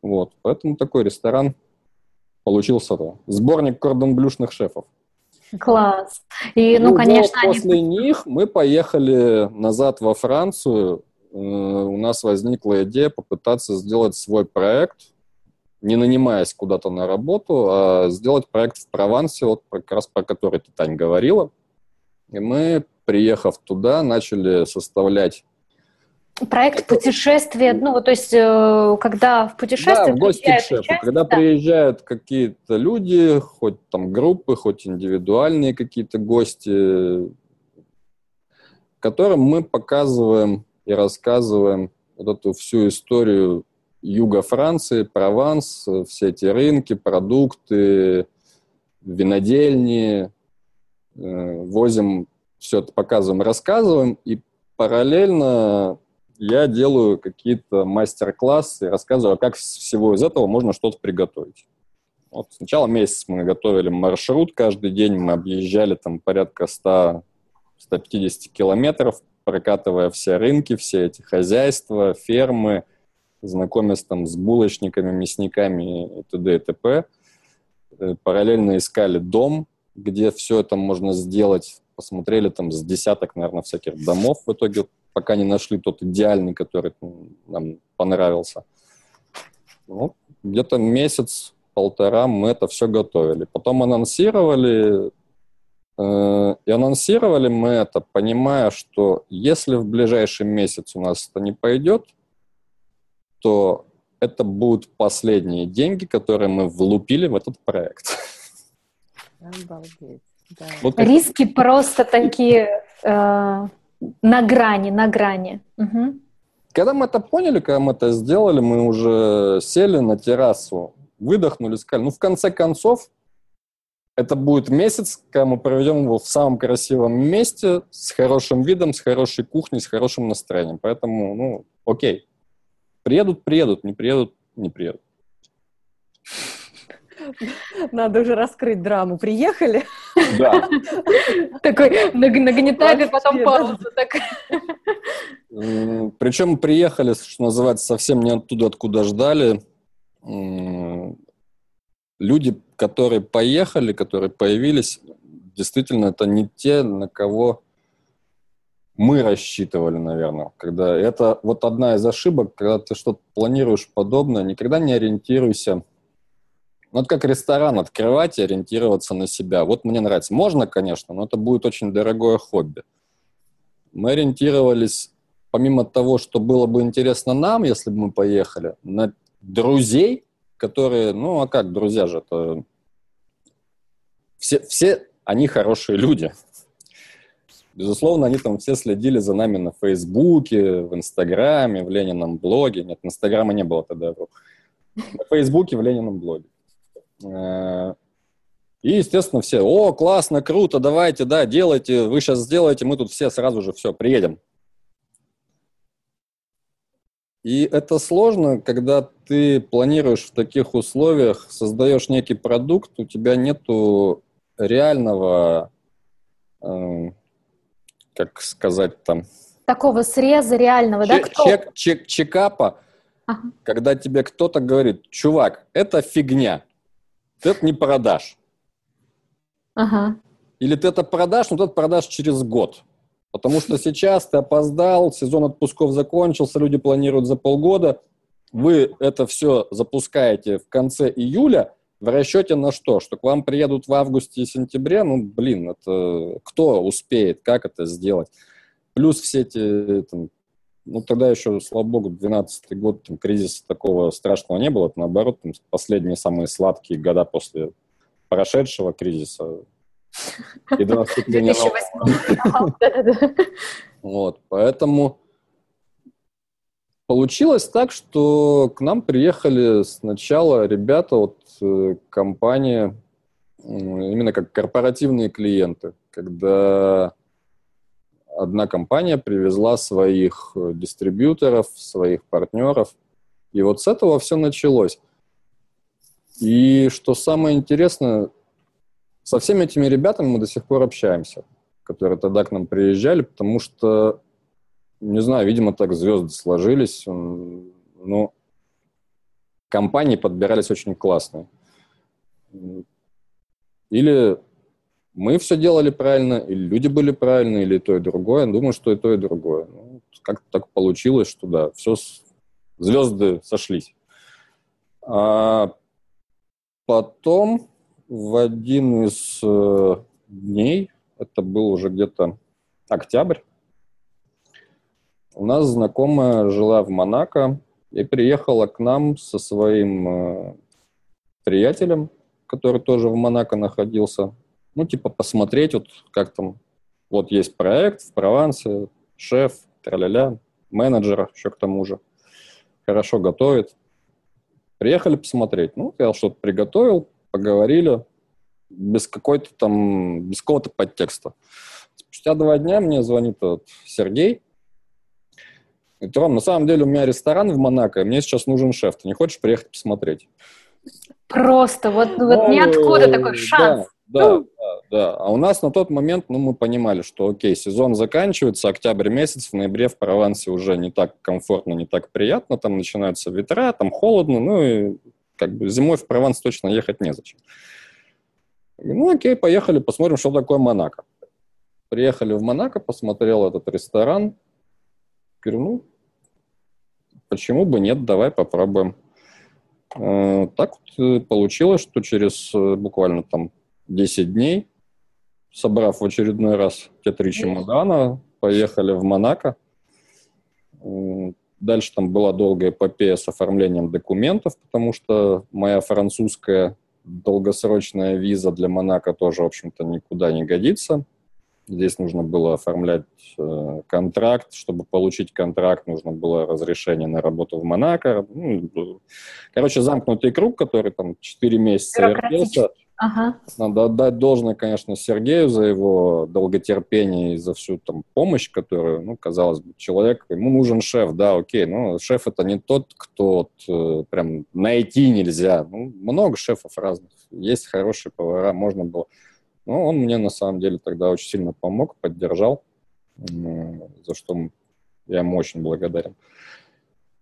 Вот. Поэтому такой ресторан получился. -то. Сборник кордон-блюшных шефов. Класс. И, ну, ну конечно, вот после они... них мы поехали назад во Францию. Э, у нас возникла идея попытаться сделать свой проект – не нанимаясь куда-то на работу, а сделать проект в Провансе, вот как раз про который ты, Тань, говорила. И мы, приехав туда, начали составлять Проект путешествия, ну, то есть, э, когда в путешествие... Да, в гости к шефу. Часть, когда да. приезжают какие-то люди, хоть там группы, хоть индивидуальные какие-то гости, которым мы показываем и рассказываем вот эту всю историю юга Франции, Прованс, все эти рынки, продукты, винодельни, э, возим все это, показываем, рассказываем, и параллельно я делаю какие-то мастер-классы, рассказываю, как всего из этого можно что-то приготовить. Вот сначала месяц мы готовили маршрут каждый день, мы объезжали там порядка 100 150 километров, прокатывая все рынки, все эти хозяйства, фермы – знакомясь там с булочниками, мясниками и т.д. и т.п. Э, параллельно искали дом, где все это можно сделать. Посмотрели там с десяток, наверное, всяких домов. В итоге пока не нашли тот идеальный, который нам понравился. Ну, где-то месяц-полтора мы это все готовили. Потом анонсировали, э, и анонсировали мы это, понимая, что если в ближайший месяц у нас это не пойдет, что это будут последние деньги, которые мы влупили в этот проект. Обалдеть. Да. Вот. Риски просто такие э, на грани, на грани. Угу. Когда мы это поняли, когда мы это сделали, мы уже сели на террасу, выдохнули, сказали, ну, в конце концов, это будет месяц, когда мы проведем его в самом красивом месте, с хорошим видом, с хорошей кухней, с хорошим настроением. Поэтому, ну, окей. Приедут, приедут, не приедут, не приедут. Надо уже раскрыть драму. Приехали? Да. Такой нагнетали, потом паузу. Причем приехали, что называется, совсем не оттуда, откуда ждали. Люди, которые поехали, которые появились, действительно, это не те, на кого мы рассчитывали, наверное, когда это вот одна из ошибок, когда ты что-то планируешь подобное, никогда не ориентируйся. Ну, вот как ресторан открывать и ориентироваться на себя. Вот мне нравится. Можно, конечно, но это будет очень дорогое хобби. Мы ориентировались, помимо того, что было бы интересно нам, если бы мы поехали, на друзей, которые, ну, а как друзья же, это все, все они хорошие люди. Безусловно, они там все следили за нами на Фейсбуке, в Инстаграме, в Ленином блоге. Нет, Инстаграма не было тогда. На Фейсбуке, в Ленином блоге. Э, и, естественно, все, о, классно, круто, давайте, да, делайте, вы сейчас сделаете, мы тут все сразу же все, приедем. И это сложно, когда ты планируешь в таких условиях, создаешь некий продукт, у тебя нету реального, э, как сказать там... Такого среза реального, чек, да? Кто? Чек, чек, чекапа, ага. когда тебе кто-то говорит, чувак, это фигня, ты это не продашь. Ага. Или ты это продашь, но ты это продашь через год. Потому что сейчас ты опоздал, сезон отпусков закончился, люди планируют за полгода. Вы это все запускаете в конце июля в расчете на что? Что к вам приедут в августе и сентябре? Ну, блин, это кто успеет, как это сделать? Плюс все эти, там, ну, тогда еще, слава богу, 12 год, там, кризиса такого страшного не было. Это, наоборот, там, последние самые сладкие года после прошедшего кризиса и до наступления нового. Вот, поэтому получилось так, что к нам приехали сначала ребята от э, компании, именно как корпоративные клиенты, когда одна компания привезла своих э, дистрибьюторов, своих партнеров, и вот с этого все началось. И что самое интересное, со всеми этими ребятами мы до сих пор общаемся, которые тогда к нам приезжали, потому что, не знаю, видимо, так звезды сложились. Ну, компании подбирались очень классные. Или мы все делали правильно, или люди были правильные, или то и другое. Думаю, что и то, и другое. Ну, как так получилось, что да, все, звезды сошлись. А потом в один из э, дней, это был уже где-то октябрь, у нас знакомая жила в Монако и приехала к нам со своим э, приятелем, который тоже в Монако находился. Ну, типа посмотреть, вот как там, вот есть проект в Провансе, шеф, тра-ля-ля, менеджер еще к тому же, хорошо готовит. Приехали посмотреть. Ну, я что-то приготовил, поговорили, без какой-то там, без какого-то подтекста. Спустя два дня мне звонит вот Сергей, говорит, Ром, на самом деле у меня ресторан в Монако, и мне сейчас нужен шеф, ты не хочешь приехать посмотреть? Просто вот, ну, вот ниоткуда такой шанс. Да, да, да, да. А у нас на тот момент, ну, мы понимали, что, окей, сезон заканчивается, октябрь месяц, в ноябре в Провансе уже не так комфортно, не так приятно, там начинаются ветра, там холодно, ну, и как бы зимой в Прованс точно ехать незачем. Ну, окей, поехали, посмотрим, что такое Монако. Приехали в Монако, посмотрел этот ресторан. Говорю, ну, почему бы нет, давай попробуем. Э, так вот э, получилось, что через э, буквально там 10 дней, собрав в очередной раз те три чемодана, поехали в Монако. Дальше там была долгая эпопея с оформлением документов, потому что моя французская долгосрочная виза для Монако тоже, в общем-то, никуда не годится. Здесь нужно было оформлять э, контракт. Чтобы получить контракт, нужно было разрешение на работу в Монако. Ну, короче, замкнутый круг, который там 4 месяца вертелся. Ага. Надо отдать должное, конечно, Сергею за его долготерпение и за всю там помощь, которую, ну, казалось бы, человек, ему нужен шеф, да, окей, но шеф это не тот, кто э, прям найти нельзя. Ну, много шефов разных, есть хорошие повара, можно было. Но он мне на самом деле тогда очень сильно помог, поддержал, за что я ему очень благодарен.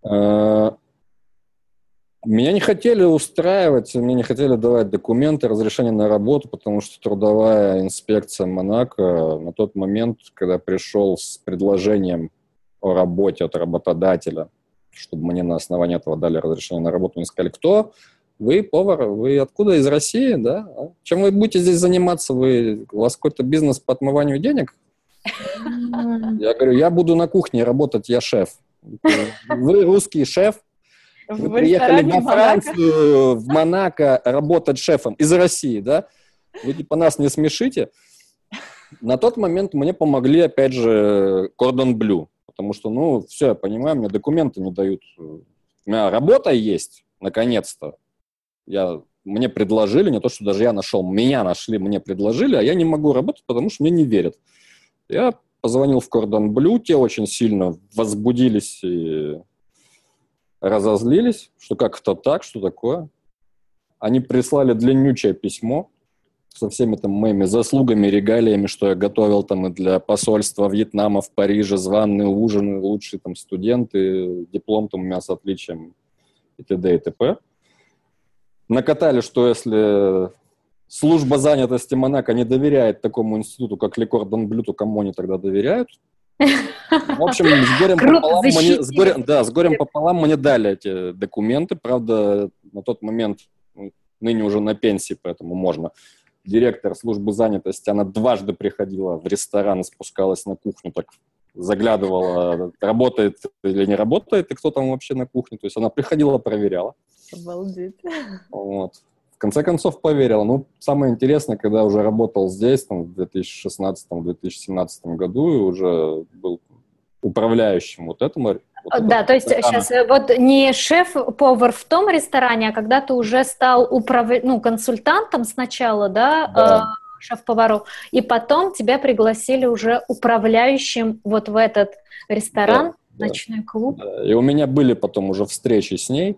Э, меня не хотели устраивать, мне не хотели давать документы, разрешение на работу, потому что трудовая инспекция Монако на тот момент, когда пришел с предложением о работе от работодателя, чтобы мне на основании этого дали разрешение на работу, они сказали, кто? Вы повар, вы откуда? Из России, да? А чем вы будете здесь заниматься? Вы, у вас какой-то бизнес по отмыванию денег? Я говорю, я буду на кухне работать, я шеф. Вы русский шеф, вы приехали во Францию, в Монако работать шефом из России, да? Вы типа нас не смешите. На тот момент мне помогли, опять же, Кордон Блю. Потому что, ну, все, я понимаю, мне документы не дают. У меня работа есть, наконец-то. Я, мне предложили, не то, что даже я нашел, меня нашли, мне предложили, а я не могу работать, потому что мне не верят. Я позвонил в Кордон Блю, те очень сильно возбудились и разозлились, что как это так, что такое. Они прислали длиннючее письмо со всеми там моими заслугами, регалиями, что я готовил там и для посольства Вьетнама в Париже, званые ужины, лучшие там студенты, диплом там у меня с отличием и т.д. и т.п. Накатали, что если служба занятости Монако не доверяет такому институту, как Лекор Блю, то кому они тогда доверяют? В общем, с горем, пополам мне, с, горем, да, с горем пополам мне дали эти документы. Правда, на тот момент, ну, ныне уже на пенсии, поэтому можно. Директор службы занятости, она дважды приходила в ресторан, спускалась на кухню, так заглядывала, работает или не работает, и кто там вообще на кухне. То есть она приходила, проверяла. Обалдеть. Вот. В конце концов поверила. Ну, самое интересное, когда уже работал здесь, там, в 2016-2017 году, и уже был управляющим вот этому вот да, то есть ресторана. сейчас э, вот не шеф-повар в том ресторане, а когда ты уже стал управ... ну, консультантом сначала, да, да. Э, шеф-повару, и потом тебя пригласили уже управляющим вот в этот ресторан, да, ночной да. клуб. Да. И у меня были потом уже встречи с ней,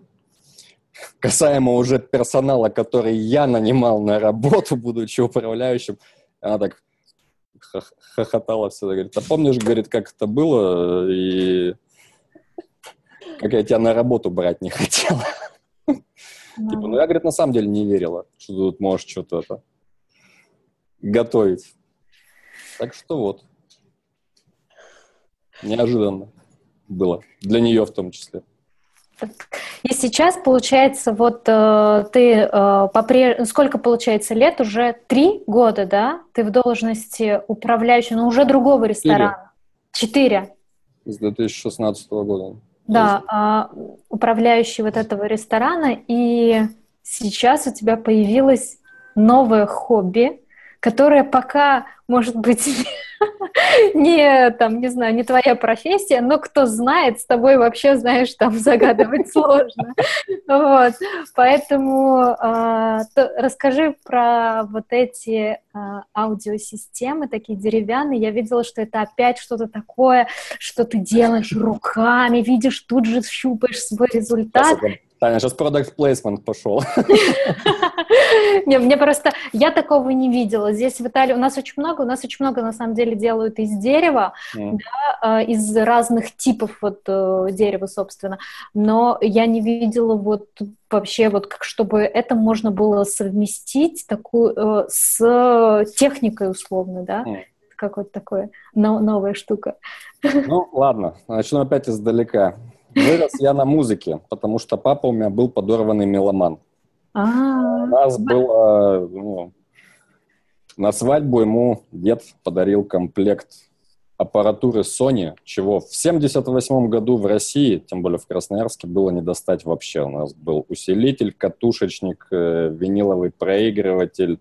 касаемо уже персонала, который я нанимал на работу, будучи управляющим, она так хохотала все, говорит, а помнишь, говорит, как это было, и как я тебя на работу брать не хотела. Типа, ну я, говорит, на самом деле не верила, что ты тут можешь что-то это готовить. Так что вот. Неожиданно было. Для нее в том числе. И сейчас, получается, вот э, ты э, попре... сколько, получается, лет? Уже три года, да? Ты в должности управляющего, но уже другого ресторана. Четыре. С 2016 года. Да, э, управляющий вот этого ресторана. И сейчас у тебя появилось новое хобби, которое пока, может быть, <laughs> <laughs> не, там, не знаю, не твоя профессия, но кто знает, с тобой вообще, знаешь, там загадывать <laughs> сложно. Вот. Поэтому э, то, расскажи про вот эти э, аудиосистемы, такие деревянные. Я видела, что это опять что-то такое, что ты делаешь руками, видишь, тут же щупаешь свой результат. Таня, сейчас продукт плейсмент пошел. Не, мне просто... Я такого не видела. Здесь в Италии у нас очень много, у нас очень много, на самом деле, делают из дерева, да, а, из разных типов вот э, дерева, собственно. Но я не видела вот вообще вот как чтобы это можно было совместить такую э, с техникой условно, да? Какое-то такое новая штука. Ну, ладно, начну опять издалека. Вырос я на музыке, потому что папа у меня был подорванный меломан. А-а-а. У нас было... Ну, на свадьбу ему дед подарил комплект аппаратуры Sony, чего в 78 году в России, тем более в Красноярске, было не достать вообще. У нас был усилитель, катушечник, э, виниловый проигрыватель,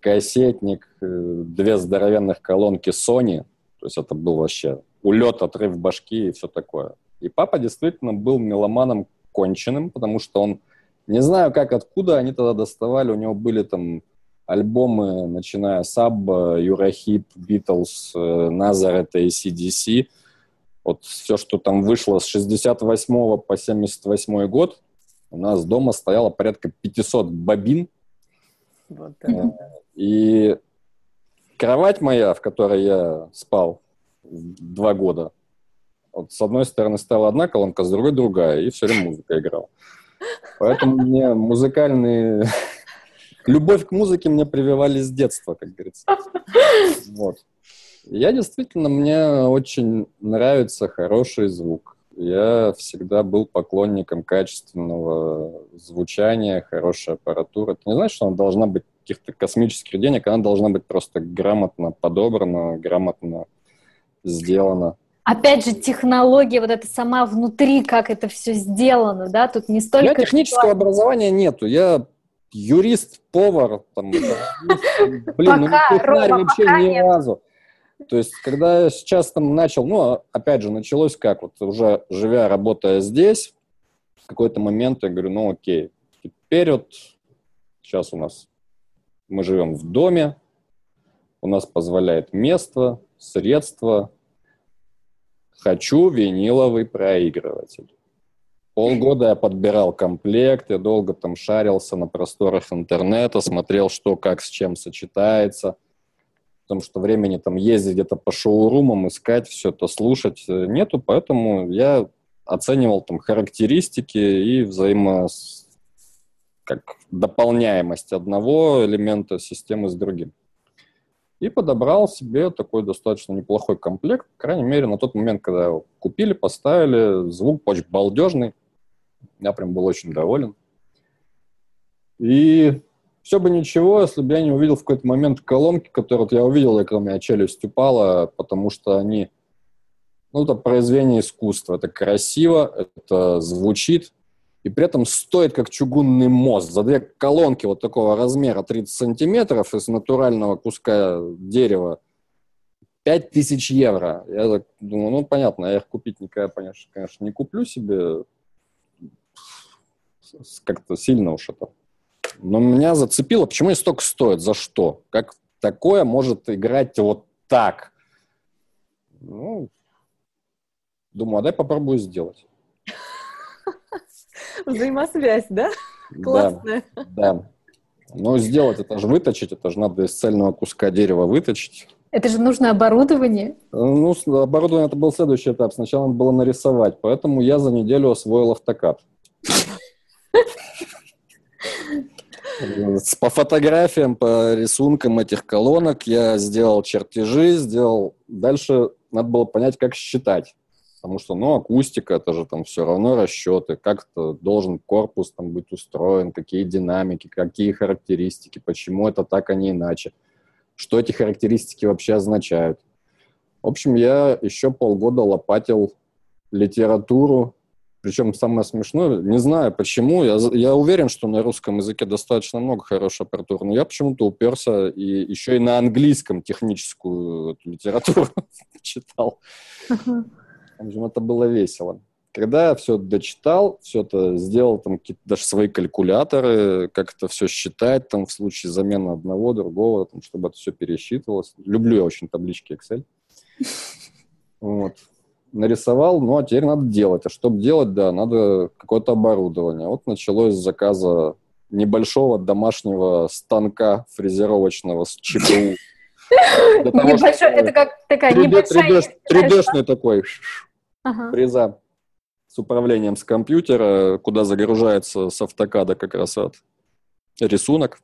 кассетник, э, две здоровенных колонки Sony. То есть это был вообще улет, отрыв башки и все такое. И папа действительно был меломаном конченым, потому что он, не знаю как, откуда они тогда доставали, у него были там альбомы, начиная с Абба, Юрахип, Битлз, Назарет и CDC. Вот все, что там вышло с 68 по 78 год, у нас дома стояло порядка 500 бобин. Вот, да. И кровать моя, в которой я спал два года, вот с одной стороны стала одна колонка, с другой другая, и все время музыка играла. Поэтому мне музыкальные... <laughs> Любовь к музыке мне прививали с детства, как говорится. Вот. Я действительно, мне очень нравится хороший звук. Я всегда был поклонником качественного звучания, хорошей аппаратуры. Это не значит, что она должна быть каких-то космических денег, она должна быть просто грамотно подобрана, грамотно сделана опять же, технология вот эта сама внутри, как это все сделано, да, тут не столько... У меня технического что... образования нету, я юрист, повар, там, <laughs> блин, ну не вообще ни разу. То есть, когда я сейчас там начал, ну, опять же, началось как, вот уже живя, работая здесь, в какой-то момент я говорю, ну, окей, теперь вот сейчас у нас мы живем в доме, у нас позволяет место, средства, Хочу виниловый проигрыватель. Полгода я подбирал комплект, я долго там шарился на просторах интернета, смотрел, что как с чем сочетается. Потому что времени там ездить где-то по шоурумам, искать все это, слушать э, нету, поэтому я оценивал там характеристики и взаимо как дополняемость одного элемента системы с другим. И подобрал себе такой достаточно неплохой комплект. По крайней мере, на тот момент, когда его купили, поставили, звук очень балдежный. Я прям был очень доволен. И все бы ничего, если бы я не увидел в какой-то момент колонки, которые вот я увидел, и когда у меня челюсть упала, потому что они, ну, это произведение искусства. Это красиво, это звучит, и при этом стоит как чугунный мост. За две колонки вот такого размера 30 сантиметров из натурального куска дерева 5000 евро. Я так думаю, ну, понятно, я их купить никогда, конечно, не куплю себе, как-то сильно уж это. Но меня зацепило, почему они столько стоят, за что? Как такое может играть вот так? Ну, думаю, а дай попробую сделать. Взаимосвязь, да? Классная. Да, да. Но сделать это же выточить, это же надо из цельного куска дерева выточить. Это же нужно оборудование. Ну, оборудование это был следующий этап. Сначала надо было нарисовать, поэтому я за неделю освоил автокад. По фотографиям, по рисункам этих колонок я сделал чертежи, сделал... Дальше надо было понять, как считать. Потому что, ну, акустика, это же там все равно расчеты, как-то должен корпус там быть устроен, какие динамики, какие характеристики, почему это так, а не иначе, что эти характеристики вообще означают. В общем, я еще полгода лопатил литературу. Причем самое смешное, не знаю почему, я, я уверен, что на русском языке достаточно много хорошей аппаратуры, но я почему-то уперся и еще и на английском техническую литературу <laughs> читал. В общем, это было весело. Когда я все дочитал, все это сделал, там какие-то даже свои калькуляторы, как это все считать, там в случае замены одного, другого, там, чтобы это все пересчитывалось. Люблю я очень таблички Excel. Вот нарисовал, ну а теперь надо делать. А чтобы делать, да, надо какое-то оборудование. Вот началось с заказа небольшого домашнего станка фрезеровочного с ЧПУ. <laughs> Небольшой, это как такая небольшая... 3D-шный такой фреза с управлением с компьютера, куда загружается с автокада как раз от рисунок.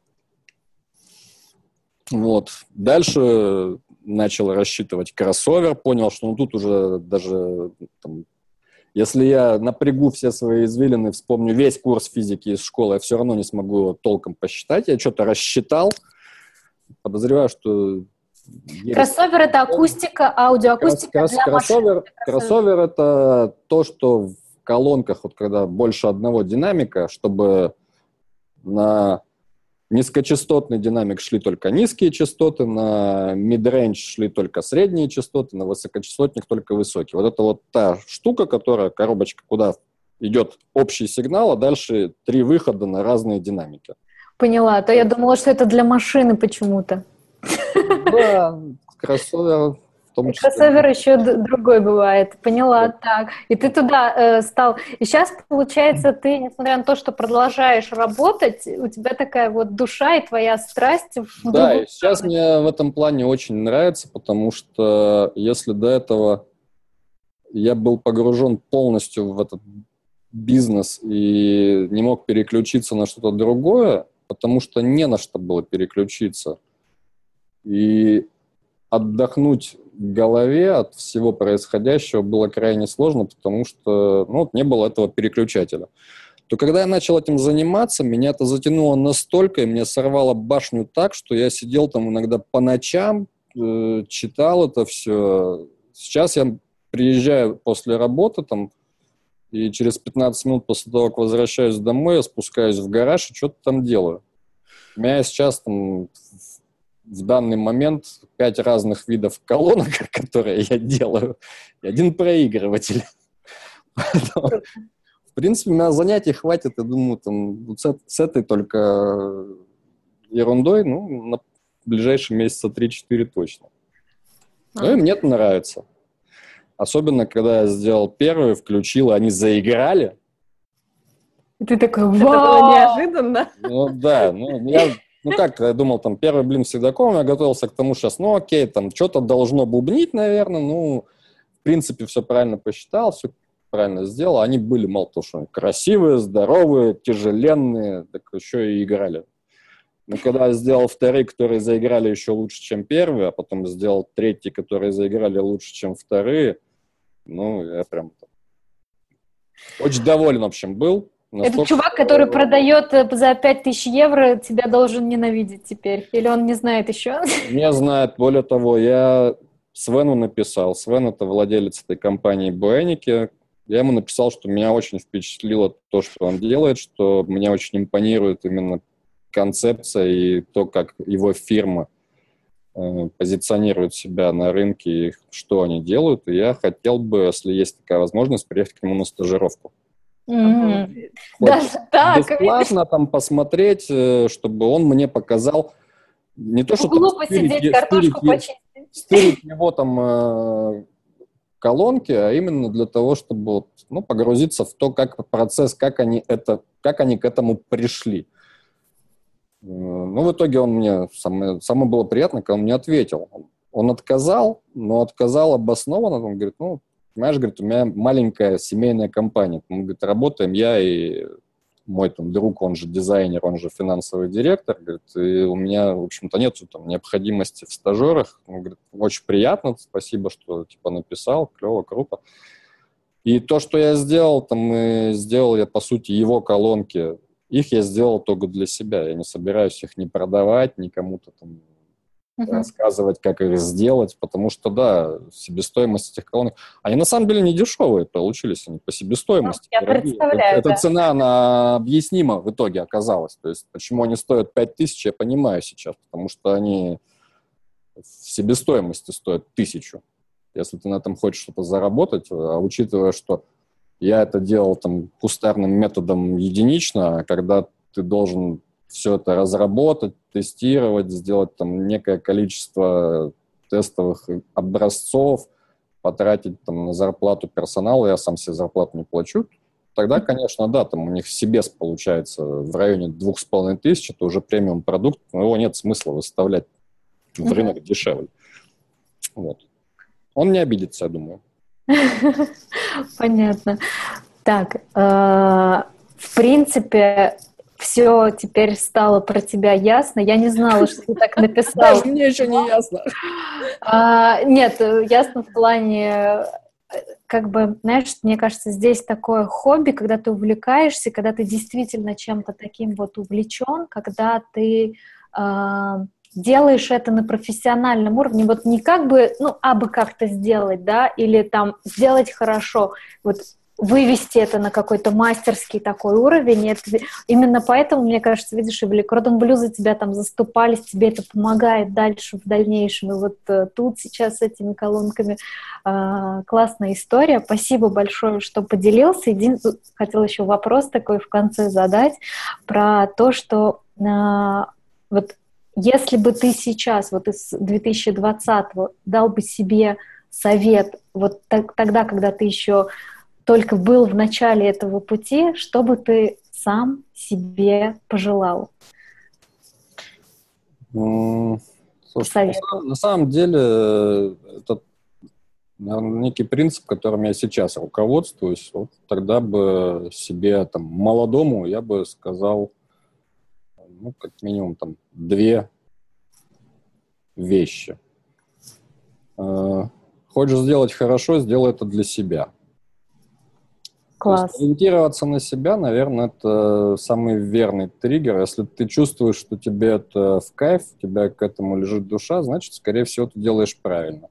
Вот. Дальше начал рассчитывать кроссовер, понял, что ну, тут уже даже, там, если я напрягу все свои извилины, вспомню весь курс физики из школы, я все равно не смогу толком посчитать. Я что-то рассчитал, подозреваю, что... Кроссовер — это акустика, аудиоакустика кросс, для кроссовер, машин. Кроссовер — это то, что в колонках, вот когда больше одного динамика, чтобы на низкочастотный динамик шли только низкие частоты, на mid-range шли только средние частоты, на высокочастотник только высокие. Вот это вот та штука, которая, коробочка, куда идет общий сигнал, а дальше три выхода на разные динамики. Поняла, а то я думала, что это для машины почему-то. <laughs> Да, кроссовер том числе. Кроссовер еще другой бывает, поняла, да. так. И ты туда э, стал. И сейчас, получается, ты, несмотря на то, что продолжаешь работать, у тебя такая вот душа и твоя страсть. Да, и сейчас мне в этом плане очень нравится, потому что если до этого я был погружен полностью в этот бизнес и не мог переключиться на что-то другое, потому что не на что было переключиться. И отдохнуть голове от всего происходящего было крайне сложно, потому что ну, не было этого переключателя. То когда я начал этим заниматься, меня это затянуло настолько, и мне сорвало башню так, что я сидел там иногда по ночам, э, читал это все. Сейчас я приезжаю после работы там, и через 15 минут после того, как возвращаюсь домой, я спускаюсь в гараж и что-то там делаю. У меня сейчас там в данный момент пять разных видов колонок, <laughs> которые я делаю, и один проигрыватель. В принципе, на занятий хватит, я думаю, там, с, этой только ерундой, ну, на ближайшие месяца 3-4 точно. Ну, и мне это нравится. Особенно, когда я сделал первый, включил, они заиграли, И ты такой, вау! Это было неожиданно. Ну да, ну я, ну как, я думал, там, первый блин с седаком, я готовился к тому сейчас, ну окей, там, что-то должно бубнить, наверное, ну, в принципе, все правильно посчитал, все правильно сделал. Они были, мало того, что красивые, здоровые, тяжеленные, так еще и играли. Но когда я сделал вторые, которые заиграли еще лучше, чем первые, а потом сделал третьи, которые заиграли лучше, чем вторые, ну, я прям очень доволен, в общем, был. Этот чувак, который продает э, за 5000 евро, тебя должен ненавидеть теперь? Или он не знает еще? <laughs> Не знает. Более того, я Свену написал. Свен — это владелец этой компании Буэники. Я ему написал, что меня очень впечатлило то, что он делает, что меня очень импонирует именно концепция и то, как его фирма э, позиционирует себя на рынке и что они делают. И я хотел бы, если есть такая возможность, приехать к нему на стажировку. Mm-hmm. Даже так? Бесплатно там посмотреть, э, чтобы он мне показал не то, что там посидеть, картошку почистить. Стырить его там э, колонки, а именно для того, чтобы ну, погрузиться в то, как процесс, как они, это, как они к этому пришли. Э, ну, в итоге он мне, самое, самое было приятно, когда он мне ответил. Он отказал, но отказал обоснованно. Он говорит, ну, понимаешь, говорит, у меня маленькая семейная компания. Он говорит, работаем я и мой там друг, он же дизайнер, он же финансовый директор, говорит, и у меня, в общем-то, нет там необходимости в стажерах. Он говорит, очень приятно, спасибо, что типа написал, клево, круто. И то, что я сделал, там, сделал я, по сути, его колонки их я сделал только для себя. Я не собираюсь их не продавать, ни кому-то там uh-huh. рассказывать, как их сделать, потому что, да, себестоимость этих колонок... Они на самом деле не дешевые получились, они по себестоимости. Ну, я представляю, Эта да. цена, она объяснима в итоге оказалась. То есть, почему они стоят 5 тысяч, я понимаю сейчас, потому что они в себестоимости стоят тысячу. Если ты на этом хочешь что-то заработать, а учитывая, что я это делал там кустарным методом единично, когда ты должен все это разработать, тестировать, сделать там некое количество тестовых образцов, потратить там на зарплату персонала, я сам себе зарплату не плачу, тогда, конечно, да, там у них себес получается в районе двух с половиной тысяч, это уже премиум продукт, но его нет смысла выставлять в рынок дешевле. Вот. Он не обидится, я думаю. <laughs> Понятно. Так, э, в принципе, все теперь стало про тебя ясно. Я не знала, что ты так написал. Даже мне еще не ясно. А, нет, ясно в плане как бы, знаешь, мне кажется, здесь такое хобби, когда ты увлекаешься, когда ты действительно чем-то таким вот увлечен, когда ты э, делаешь это на профессиональном уровне, вот не как бы, ну, а бы как-то сделать, да, или там сделать хорошо, вот вывести это на какой-то мастерский такой уровень. И это, именно поэтому, мне кажется, видишь, и в Кродон Блю за тебя там заступались, тебе это помогает дальше, в дальнейшем. И вот э, тут сейчас с этими колонками э, классная история. Спасибо большое, что поделился. Един... Хотела еще вопрос такой в конце задать про то, что э, вот если бы ты сейчас, вот из 2020-го, дал бы себе совет, вот так, тогда, когда ты еще только был в начале этого пути, что бы ты сам себе пожелал? Слушай, на, самом деле это наверное, некий принцип, которым я сейчас руководствуюсь. Вот тогда бы себе там молодому я бы сказал ну, как минимум, там, две вещи. Э, хочешь сделать хорошо, сделай это для себя. Класс. есть ориентироваться на себя, наверное, это самый верный триггер. Если ты чувствуешь, что тебе это в кайф, у тебя к этому лежит душа, значит, скорее всего, ты делаешь правильно.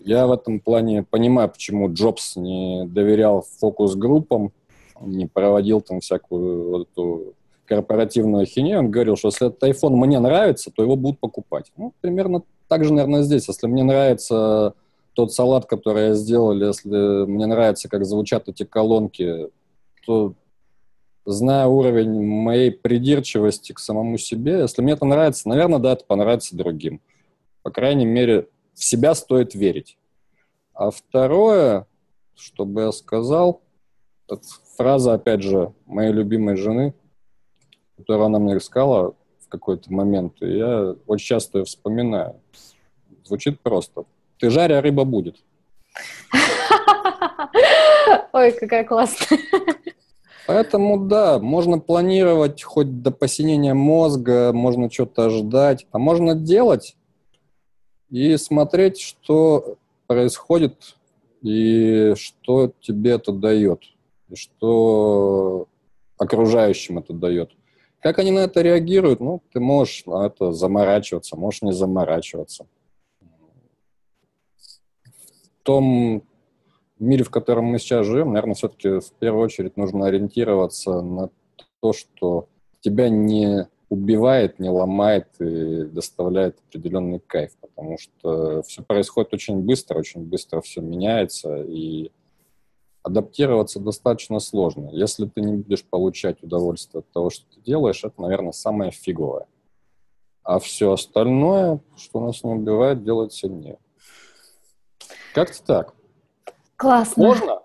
Я в этом плане понимаю, почему Джобс не доверял фокус-группам, не проводил там всякую вот эту корпоративную ахинею, он говорил, что если этот iPhone мне нравится, то его будут покупать. Ну, примерно так же, наверное, здесь. Если мне нравится тот салат, который я сделал, если мне нравится, как звучат эти колонки, то, зная уровень моей придирчивости к самому себе, если мне это нравится, наверное, да, это понравится другим. По крайней мере, в себя стоит верить. А второе, что бы я сказал, Это фраза, опять же, моей любимой жены, которую она мне сказала в какой-то момент, и я очень часто ее вспоминаю. Звучит просто. Ты жаря, рыба будет. Ой, какая классная. Поэтому, да, можно планировать хоть до посинения мозга, можно что-то ждать, а можно делать и смотреть, что происходит и что тебе это дает, и что окружающим это дает. Как они на это реагируют, ну, ты можешь на это заморачиваться, можешь не заморачиваться. Том мире, в котором мы сейчас живем, наверное, все-таки в первую очередь нужно ориентироваться на то, что тебя не убивает, не ломает и доставляет определенный кайф, потому что все происходит очень быстро, очень быстро все меняется, и адаптироваться достаточно сложно. Если ты не будешь получать удовольствие от того, что ты делаешь, это, наверное, самое фиговое. А все остальное, что нас не убивает, делает сильнее. Как-то так. Классно. Можно?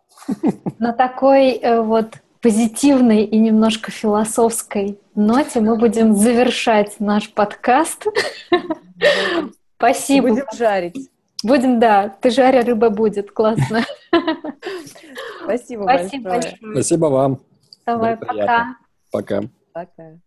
На такой э, вот позитивной и немножко философской ноте мы будем завершать наш подкаст. Спасибо. Будем жарить. Будем, да. Ты жаря, рыба будет. Классно. Спасибо, Спасибо большое. большое. Спасибо вам. Давай, пока. Пока. Пока.